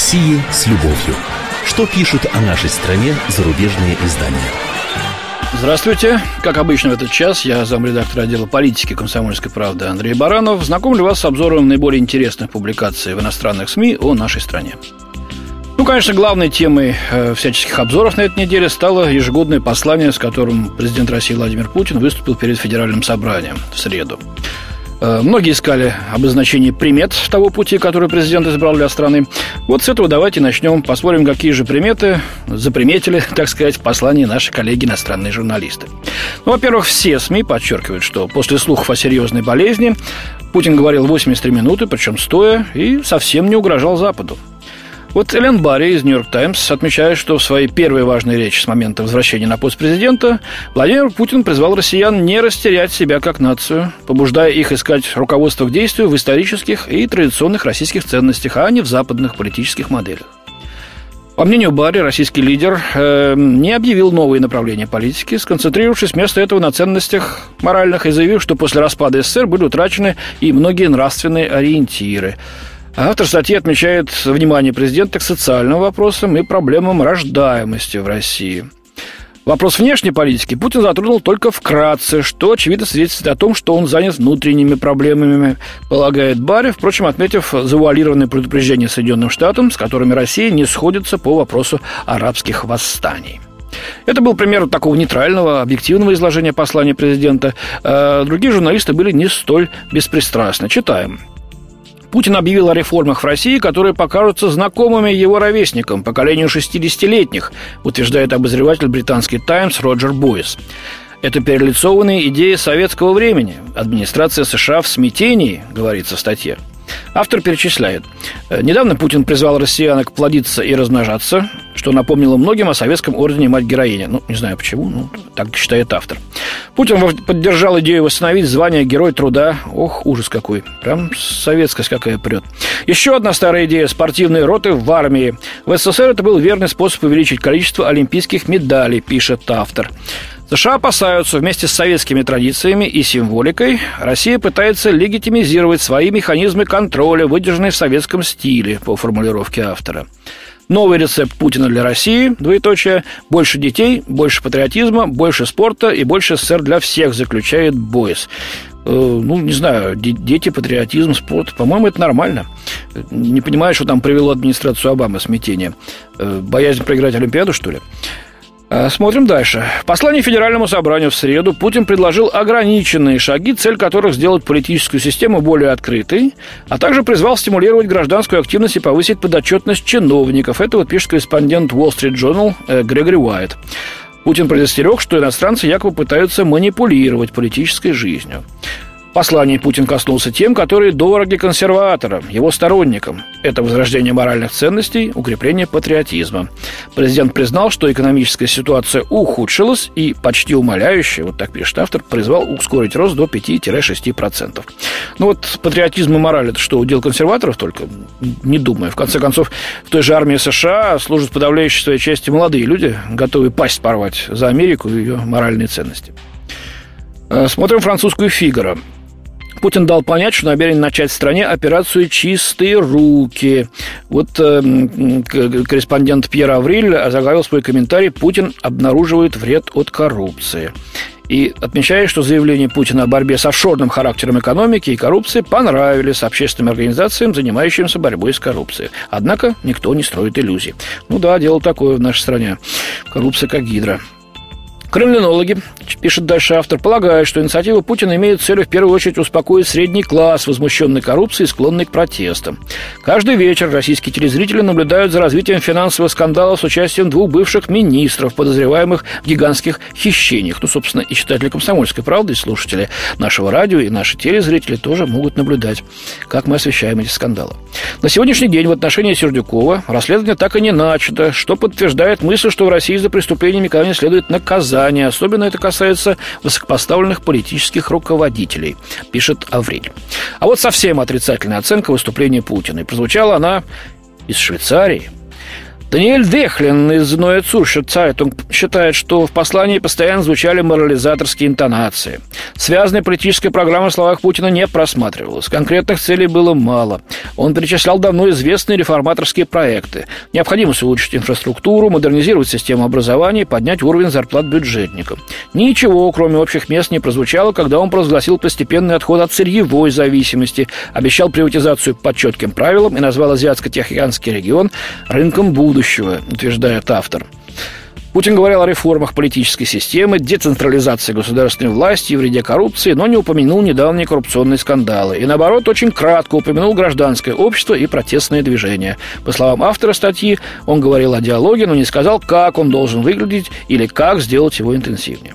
России с любовью. Что пишут о нашей стране зарубежные издания? Здравствуйте. Как обычно в этот час я замредактор отдела политики комсомольской правды Андрей Баранов. Знакомлю вас с обзором наиболее интересных публикаций в иностранных СМИ о нашей стране. Ну, конечно, главной темой э, всяческих обзоров на этой неделе стало ежегодное послание, с которым президент России Владимир Путин выступил перед Федеральным собранием в среду. Э, многие искали обозначение примет того пути, который президент избрал для страны. Вот с этого давайте начнем. Посмотрим, какие же приметы заприметили, так сказать, в послании наши коллеги иностранные журналисты. Ну, во-первых, все СМИ подчеркивают, что после слухов о серьезной болезни Путин говорил 83 минуты, причем стоя, и совсем не угрожал Западу. Вот Элен Барри из «Нью-Йорк Таймс» отмечает, что в своей первой важной речи с момента возвращения на пост президента Владимир Путин призвал россиян не растерять себя как нацию, побуждая их искать руководство к действию в исторических и традиционных российских ценностях, а не в западных политических моделях. По мнению Барри, российский лидер э, не объявил новые направления политики, сконцентрировавшись вместо этого на ценностях моральных и заявив, что после распада СССР были утрачены и многие нравственные ориентиры – Автор статьи отмечает внимание президента к социальным вопросам и проблемам рождаемости в России. Вопрос внешней политики Путин затронул только вкратце, что, очевидно, свидетельствует о том, что он занят внутренними проблемами, полагает Барри, впрочем, отметив завуалированные предупреждения Соединенным Штатам, с которыми Россия не сходится по вопросу арабских восстаний. Это был пример такого нейтрального, объективного изложения послания президента. А другие журналисты были не столь беспристрастны. Читаем. Путин объявил о реформах в России, которые покажутся знакомыми его ровесникам, поколению 60-летних, утверждает обозреватель британский «Таймс» Роджер Бойс. Это перелицованные идеи советского времени. Администрация США в смятении, говорится в статье. Автор перечисляет. «Э, недавно Путин призвал россиянок плодиться и размножаться, что напомнило многим о советском ордене мать-героиня. Ну, не знаю почему, но так считает автор. Путин поддержал идею восстановить звание Герой труда. Ох, ужас какой. Прям советскость какая прет. Еще одна старая идея – спортивные роты в армии. В СССР это был верный способ увеличить количество олимпийских медалей, пишет автор. США опасаются вместе с советскими традициями и символикой Россия пытается легитимизировать свои механизмы контроля, выдержанные в советском стиле, по формулировке автора. Новый рецепт Путина для России, двоеточие, больше детей, больше патриотизма, больше спорта и больше СССР для всех, заключает Бойс. Э, ну, не знаю, дети, патриотизм, спорт, по-моему, это нормально. Не понимаю, что там привело администрацию Обамы смятение. Э, боязнь проиграть Олимпиаду, что ли? Э, смотрим дальше. В послании Федеральному собранию в среду Путин предложил ограниченные шаги, цель которых сделать политическую систему более открытой, а также призвал стимулировать гражданскую активность и повысить подотчетность чиновников. Это вот пишет корреспондент Wall Street Journal э, Грегори Уайт. Путин предостерег, что иностранцы якобы пытаются манипулировать политической жизнью. Послание Путин коснулся тем, которые дороги консерваторам, его сторонникам. Это возрождение моральных ценностей, укрепление патриотизма. Президент признал, что экономическая ситуация ухудшилась и почти умоляюще, вот так пишет автор, призвал ускорить рост до 5-6%. Ну вот патриотизм и мораль – это что, удел консерваторов только? Не думаю. В конце концов, в той же армии США служат подавляющей своей части молодые люди, готовые пасть порвать за Америку и ее моральные ценности. Э, смотрим французскую «Фигаро». Путин дал понять, что намерен начать в стране операцию «Чистые руки». Вот э, корреспондент Пьер Авриль заглавил свой комментарий «Путин обнаруживает вред от коррупции» и отмечает, что заявления Путина о борьбе с офшорным характером экономики и коррупции понравились общественным организациям, занимающимся борьбой с коррупцией. Однако никто не строит иллюзий. Ну да, дело такое в нашей стране. Коррупция как гидра. Кремлинологи, пишет дальше автор, полагают, что инициатива Путина имеет целью в первую очередь успокоить средний класс, возмущенный коррупцией и склонный к протестам. Каждый вечер российские телезрители наблюдают за развитием финансовых скандалов с участием двух бывших министров, подозреваемых в гигантских хищениях. Ну, собственно, и читатели «Комсомольской правды», и слушатели нашего радио, и наши телезрители тоже могут наблюдать, как мы освещаем эти скандалы. На сегодняшний день в отношении Сердюкова расследование так и не начато, что подтверждает мысль, что в России за преступление никогда следует наказать наказания. Особенно это касается высокопоставленных политических руководителей, пишет Аврель. А вот совсем отрицательная оценка выступления Путина. И прозвучала она из Швейцарии. Даниэль Дехлин из Neue Zürcher Zeitung считает, что в послании постоянно звучали морализаторские интонации. Связанная политическая программа в словах Путина не просматривалась. Конкретных целей было мало. Он перечислял давно известные реформаторские проекты. Необходимость улучшить инфраструктуру, модернизировать систему образования, поднять уровень зарплат бюджетникам. Ничего, кроме общих мест, не прозвучало, когда он провозгласил постепенный отход от сырьевой зависимости, обещал приватизацию по четким правилам и назвал Азиатско-Тихоокеанский регион рынком будущего будущего, утверждает автор. Путин говорил о реформах политической системы, децентрализации государственной власти и вреде коррупции, но не упомянул недавние коррупционные скандалы. И, наоборот, очень кратко упомянул гражданское общество и протестные движения. По словам автора статьи, он говорил о диалоге, но не сказал, как он должен выглядеть или как сделать его интенсивнее.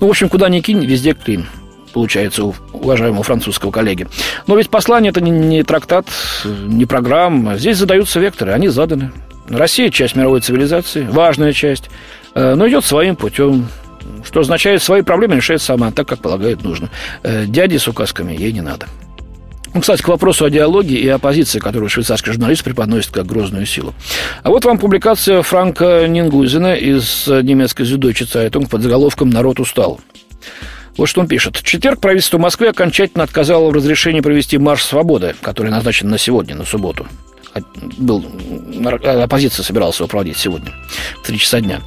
Ну, в общем, куда ни кинь, везде клин получается, у уважаемого французского коллеги. Но ведь послание это не, не трактат, не программа. Здесь задаются векторы, они заданы. Россия – часть мировой цивилизации, важная часть, э, но идет своим путем, что означает, свои проблемы решает сама, так, как полагает нужно. Э, дяди с указками ей не надо. Ну, кстати, к вопросу о диалоге и оппозиции, которую швейцарский журналист преподносит как грозную силу. А вот вам публикация Франка Нингузина из немецкой Зюдойче Цайтунг под заголовком «Народ устал». Вот что он пишет. Четверг правительство Москвы окончательно отказало в разрешении провести марш свободы, который назначен на сегодня, на субботу был, оппозиция собиралась его проводить сегодня, в 3 часа дня.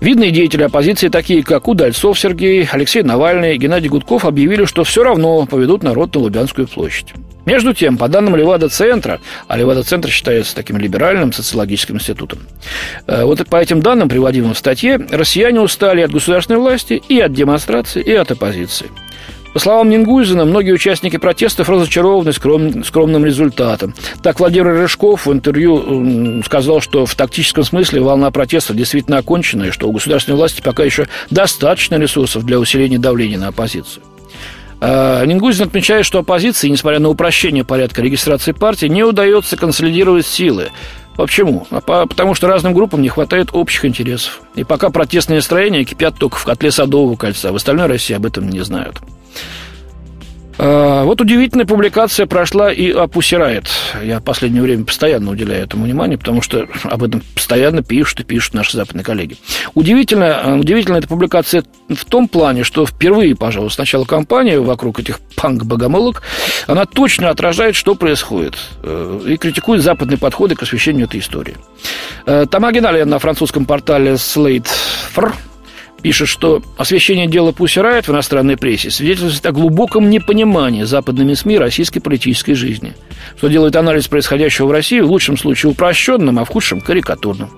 Видные деятели оппозиции, такие как Удальцов Сергей, Алексей Навальный, Геннадий Гудков, объявили, что все равно поведут народ на Лубянскую площадь. Между тем, по данным Левада-центра, а Левада-центр считается таким либеральным социологическим институтом, э, вот по этим данным, приводимым в статье, россияне устали от государственной власти и от демонстрации, и от оппозиции. По словам Нингузина, многие участники протестов разочарованы скром, скромным результатом. Так Владимир Рыжков в интервью сказал, что в тактическом смысле волна протестов действительно окончена, и что у государственной власти пока еще достаточно ресурсов для усиления давления на оппозицию. А, Нингузин отмечает, что оппозиции, несмотря на упрощение порядка регистрации партии, не удается консолидировать силы. Почему? А потому что разным группам не хватает общих интересов. И пока протестные настроения кипят только в котле Садового кольца, в остальной России об этом не знают. А, вот удивительная публикация прошла и о. Я в последнее время постоянно уделяю этому внимание, потому что об этом постоянно пишут и пишут наши западные коллеги. Удивительно, удивительная эта публикация в том плане, что впервые, пожалуй, с начала вокруг этих панк-богомолок, она точно отражает, что происходит, э, и критикует западные подходы к освещению этой истории. Э, Тома Геналия на французском портале Slate пишет, что освещение дела Пусси Райт в иностранной прессе свидетельствует о глубоком непонимании западными СМИ российской политической жизни, что делает анализ происходящего в России в лучшем случае упрощенным, а в худшем – карикатурным.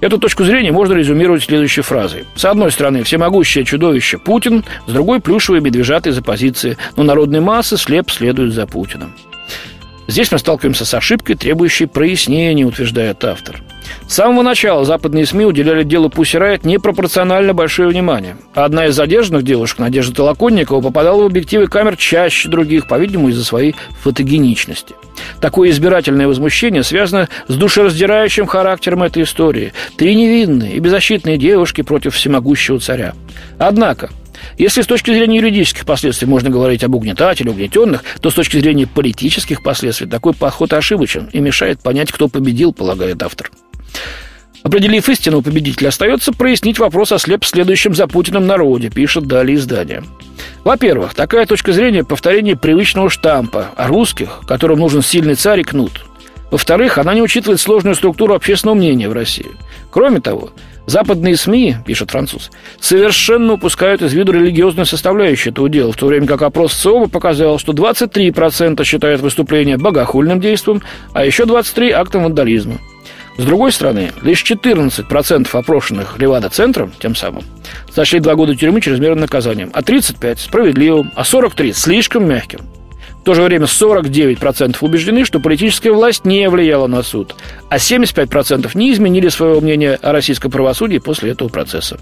Эту точку зрения можно резюмировать следующей фразой. С одной стороны, всемогущее чудовище Путин, с другой – плюшевые медвежата из оппозиции, но народные массы слеп следуют за Путиным. Здесь мы сталкиваемся с ошибкой, требующей прояснения, утверждает автор. С самого начала западные СМИ уделяли делу Пусси Райт непропорционально большое внимание. Одна из задержанных девушек, Надежда Толоконникова, попадала в объективы камер чаще других, по-видимому, из-за своей фотогеничности. Такое избирательное возмущение связано с душераздирающим характером этой истории. Три невинные и беззащитные девушки против всемогущего царя. Однако, если с точки зрения юридических последствий можно говорить об угнетателе, угнетенных, то с точки зрения политических последствий такой подход ошибочен и мешает понять, кто победил, полагает автор. Определив истину, победителя остается прояснить вопрос о слеп следующем за Путиным народе, пишет далее издание. Во-первых, такая точка зрения – повторение привычного штампа о русских, которым нужен сильный царь и кнут. Во-вторых, она не учитывает сложную структуру общественного мнения в России. Кроме того, Западные СМИ, пишет француз, совершенно упускают из виду религиозную составляющую этого дела, в то время как опрос ЦИОМа показал, что 23% считают выступление богохульным действием, а еще 23% актом вандализма. С другой стороны, лишь 14% опрошенных Левада-центром, тем самым, сочли два года тюрьмы чрезмерным наказанием, а 35% – справедливым, а 43% – слишком мягким. В то же время 49% убеждены, что политическая власть не влияла на суд, а 75% не изменили своего мнения о российском правосудии после этого процесса.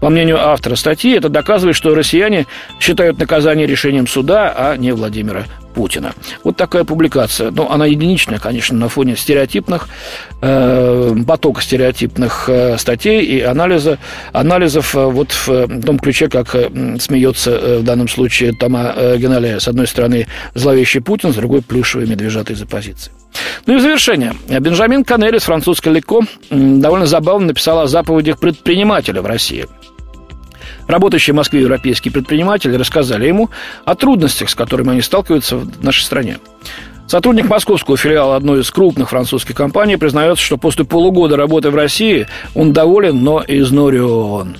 По мнению автора статьи, это доказывает, что россияне считают наказание решением суда, а не Владимира Путина. Вот такая публикация. Ну, она единичная, конечно, на фоне стереотипных, э, потока стереотипных э, статей и анализа, анализов э, вот в том ключе, как э, смеется э, в данном случае Тома э, Геналия. С одной стороны, зловещий Путин, с другой – плюшевый медвежатый из оппозиции. Ну и в завершение. Бенджамин Канелли с французской Леко довольно забавно написал о заповедях предпринимателя в России. Работающие в Москве европейские предприниматели рассказали ему о трудностях, с которыми они сталкиваются в нашей стране. Сотрудник московского филиала одной из крупных французских компаний признается, что после полугода работы в России он доволен, но изнурен.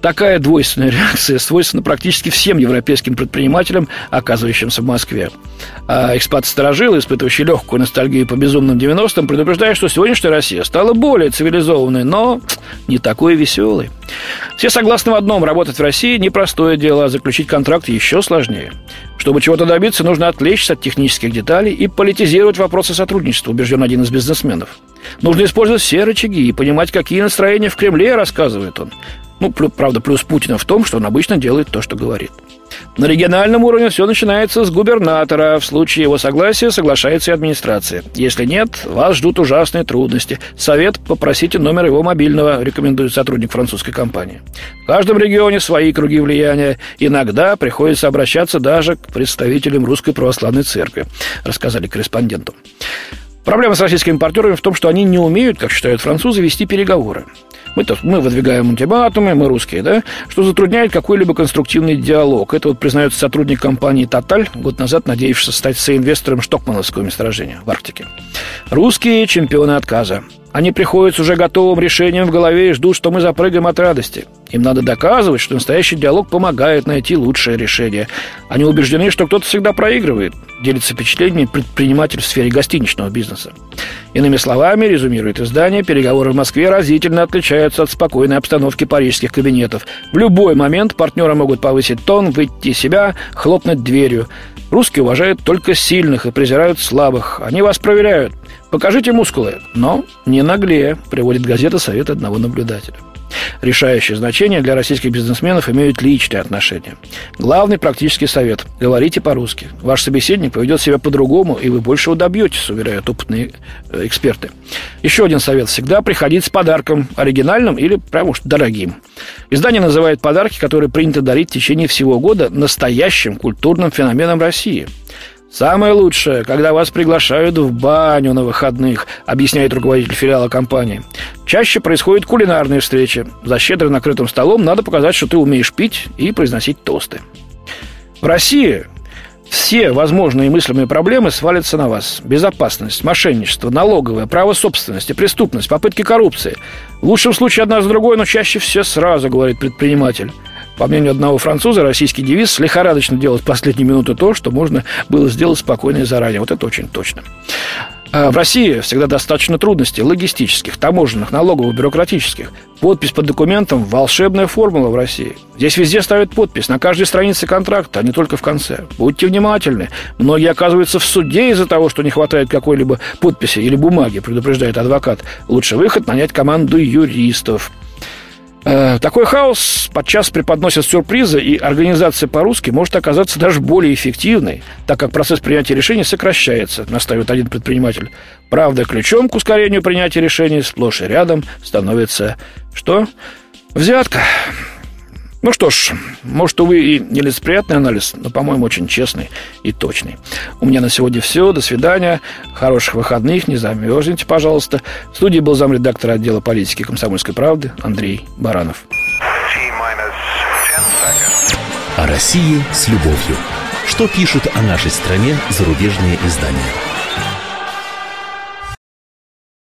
Такая двойственная реакция свойственна практически всем европейским предпринимателям, оказывающимся в Москве. А экспат-старожилы, испытывающие легкую ностальгию по безумным 90-м, предупреждают, что сегодняшняя Россия стала более цивилизованной, но не такой веселой. Все согласны в одном – работать в России – непростое дело, а заключить контракт еще сложнее. Чтобы чего-то добиться, нужно отвлечься от технических деталей и политизировать вопросы сотрудничества, убежден один из бизнесменов. Нужно использовать все рычаги и понимать, какие настроения в Кремле, рассказывает он. Ну, правда, плюс Путина в том, что он обычно делает то, что говорит. На региональном уровне все начинается с губернатора. В случае его согласия соглашается и администрация. Если нет, вас ждут ужасные трудности. Совет попросите номер его мобильного, рекомендует сотрудник французской компании. В каждом регионе свои круги влияния. Иногда приходится обращаться даже к представителям Русской Православной Церкви, рассказали корреспонденту. Проблема с российскими партнерами в том, что они не умеют, как считают французы, вести переговоры. Мы-то мы выдвигаем ультиматумы, мы русские, да, что затрудняет какой-либо конструктивный диалог. Это вот признается сотрудник компании «Тоталь», год назад надеявшийся стать соинвестором Штокмановского месторождения в Арктике. Русские чемпионы отказа. Они приходят с уже готовым решением в голове и ждут, что мы запрыгаем от радости. Им надо доказывать, что настоящий диалог помогает найти лучшее решение. Они убеждены, что кто-то всегда проигрывает, делится впечатлением предприниматель в сфере гостиничного бизнеса. Иными словами, резюмирует издание, переговоры в Москве разительно отличаются от спокойной обстановки парижских кабинетов. В любой момент партнеры могут повысить тон, выйти из себя, хлопнуть дверью. Русские уважают только сильных и презирают слабых. Они вас проверяют. Покажите мускулы, но не наглее, приводит газета совет одного наблюдателя. Решающее значение для российских бизнесменов имеют личные отношения. Главный практический совет – говорите по-русски. Ваш собеседник поведет себя по-другому, и вы больше добьетесь, уверяют опытные э, эксперты. Еще один совет – всегда приходить с подарком, оригинальным или прямо уж дорогим. Издание называет подарки, которые принято дарить в течение всего года, настоящим культурным феноменом России – Самое лучшее, когда вас приглашают в баню на выходных, объясняет руководитель филиала компании. Чаще происходят кулинарные встречи. За щедро накрытым столом надо показать, что ты умеешь пить и произносить тосты. В России все возможные мыслимые проблемы свалятся на вас. Безопасность, мошенничество, налоговое, право собственности, преступность, попытки коррупции. В лучшем случае одна с другой, но чаще все сразу, говорит предприниматель. По мнению одного француза, российский девиз лихорадочно делать в последнюю минуту то, что можно было сделать спокойно и заранее. Вот это очень точно. А в России всегда достаточно трудностей логистических, таможенных, налоговых, бюрократических. Подпись под документом – волшебная формула в России. Здесь везде ставят подпись, на каждой странице контракта, а не только в конце. Будьте внимательны. Многие оказываются в суде из-за того, что не хватает какой-либо подписи или бумаги, предупреждает адвокат. Лучше выход – нанять команду юристов. Э, такой хаос подчас преподносит сюрпризы, и организация по-русски может оказаться даже более эффективной, так как процесс принятия решений сокращается, настаивает один предприниматель. Правда, ключом к ускорению принятия решений сплошь и рядом становится что? Взятка. Ну что ж, может, увы, и нелицеприятный анализ, но, по-моему, очень честный и точный. У меня на сегодня все. До свидания. Хороших выходных. Не замерзните, пожалуйста. В студии был замредактор отдела политики комсомольской правды Андрей Баранов. О России с любовью. Что пишут о нашей стране зарубежные издания?